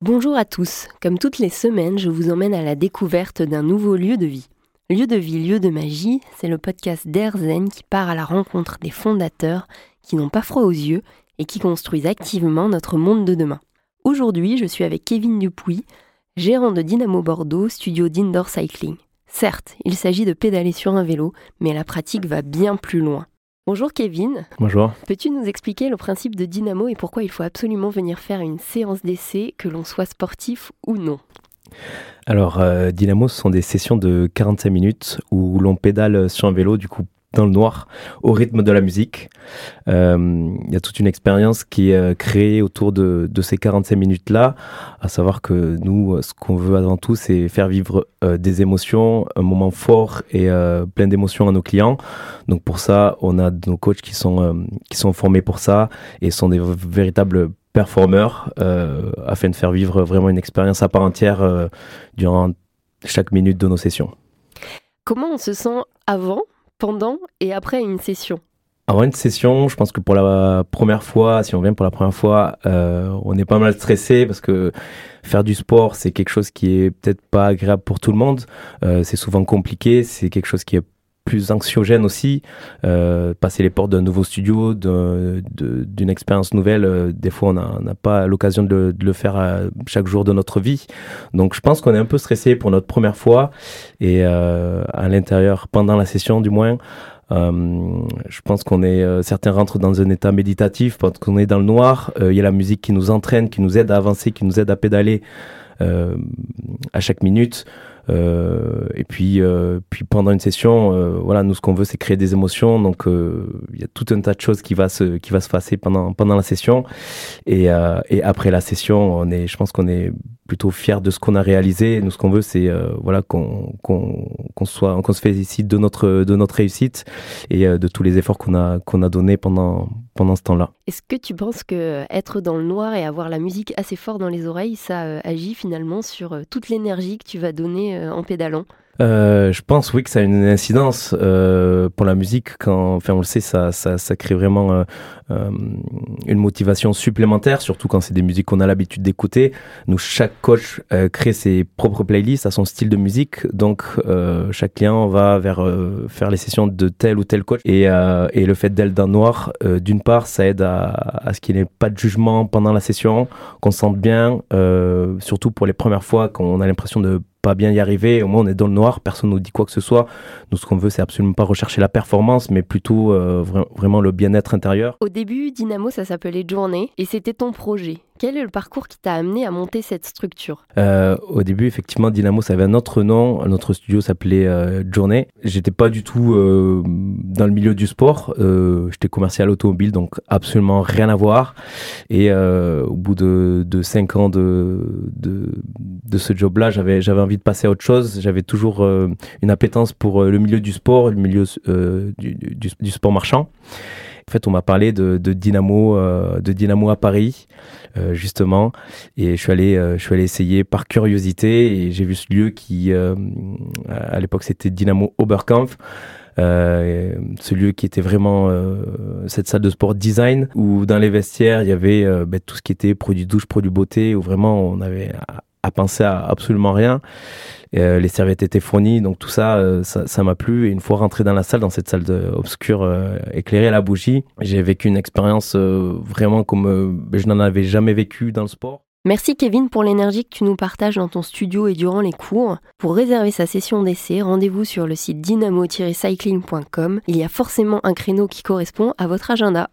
Bonjour à tous. Comme toutes les semaines, je vous emmène à la découverte d'un nouveau lieu de vie. Lieu de vie, lieu de magie, c'est le podcast d'Airzen qui part à la rencontre des fondateurs qui n'ont pas froid aux yeux et qui construisent activement notre monde de demain. Aujourd'hui, je suis avec Kevin Dupuis, gérant de Dynamo Bordeaux, studio d'indoor cycling. Certes, il s'agit de pédaler sur un vélo, mais la pratique va bien plus loin. Bonjour Kevin. Bonjour. Peux-tu nous expliquer le principe de Dynamo et pourquoi il faut absolument venir faire une séance d'essai, que l'on soit sportif ou non? Alors, euh, Dynamo, ce sont des sessions de 45 minutes où l'on pédale sur un vélo, du coup dans le noir au rythme de la musique. Euh, il y a toute une expérience qui est euh, créée autour de, ces 45 minutes-là, à savoir que nous, ce qu'on veut avant tout, c'est faire vivre euh, des émotions, un moment fort et euh, plein d'émotions à nos clients. Donc pour ça, on a nos coachs qui sont, euh, qui sont formés pour ça et sont des véritables performeurs afin de faire vivre vraiment une expérience à part entière durant chaque minute de nos sessions. Comment on se sent avant pendant et après une session avant une session, je pense que pour la première fois, si on vient pour la première fois, euh, on est pas mal stressé parce que faire du sport, c'est quelque chose qui est peut-être pas agréable pour tout le monde. Euh, c'est souvent compliqué, c'est quelque chose qui est plus anxiogène aussi. Euh, passer les portes d'un nouveau studio, d'une expérience nouvelle, euh, des fois on n'a pas l'occasion de, le faire à chaque jour de notre vie. Donc je pense qu'on est un peu stressé pour notre première fois et euh, à l'intérieur, pendant la session du moins. Euh, je pense qu'on est euh, certains rentrent dans un état méditatif parce qu'on est dans le noir. Il y a la musique qui nous entraîne, qui nous aide à avancer, qui nous aide à pédaler à chaque minute. Euh, et puis, euh, puis pendant une session, euh, voilà, nous ce qu'on veut, c'est créer des émotions. Donc, il y a tout un tas de choses qui va se qui va se passer pendant pendant la session. Et, et après la session, on est, je pense qu'on est plutôt fier de ce qu'on a réalisé. Nous, ce qu'on veut, c'est voilà qu'on qu'on qu'on soit qu'on se félicite de notre de notre réussite et de tous les efforts qu'on a qu'on a donné pendant ce temps-là. Est-ce que tu penses que être dans le noir et avoir la musique assez fort dans les oreilles, ça agit finalement sur toute l'énergie que tu vas donner euh, en pédalant? Euh, je pense oui que ça a une incidence euh, pour la musique quand enfin on le sait ça ça, ça crée vraiment euh, euh une motivation supplémentaire surtout quand c'est des musiques qu'on a l'habitude d'écouter. Nous chaque coach euh, crée ses propres playlists à son style de musique. Donc chaque client va vers faire les sessions de tel ou tel coach. Et, et le fait d'être le noir d'une part ça aide à, à ce qu'il n'y ait pas de jugement pendant la session qu'on se sente bien surtout pour les premières fois quand on a l'impression de bien y arriver. Au moins, on est dans le noir, personne nous dit quoi que ce soit. Nous, ce qu'on veut, c'est absolument pas rechercher la performance, mais plutôt euh, vra vraiment le bien-être intérieur. Au début, Dynamo, ça s'appelait Journée, et c'était ton projet. Quel est le parcours qui t'a amené à monter cette structure? Euh, Au début, effectivement, Dynamo, ça avait un autre nom. Notre studio s'appelait euh, Journée. J'étais pas du tout euh, dans le milieu du sport. Euh, J'étais commercial automobile, donc absolument rien à voir. Et au bout de, de cinq ans de, ce job-là, j'avais envie de passer à autre chose. J'avais toujours une appétence pour le milieu du sport, le milieu du sport marchand. En fait, on m'a parlé de, Dynamo, euh, de Dynamo à Paris, euh, justement, et je suis allé, euh, je suis allé essayer par curiosité et j'ai vu ce lieu qui, à l'époque, c'était Dynamo Oberkampf. Ce lieu qui était vraiment cette salle de sport design où dans les vestiaires il y avait ben, tout ce qui était produits douche, produits beauté où vraiment on avait à, penser à absolument rien. Euh, les serviettes étaient fournies, donc tout ça, euh, ça m'a plu. Et une fois rentré dans la salle, dans cette salle de, obscure euh, éclairée à la bougie, j'ai vécu une expérience vraiment comme euh, je n'en avais jamais vécu dans le sport. Merci Kevin pour l'énergie que tu nous partages dans ton studio et durant les cours. Pour réserver sa session d'essai, rendez-vous sur le site dynamo-cycling.com. Il y a forcément un créneau qui correspond à votre agenda.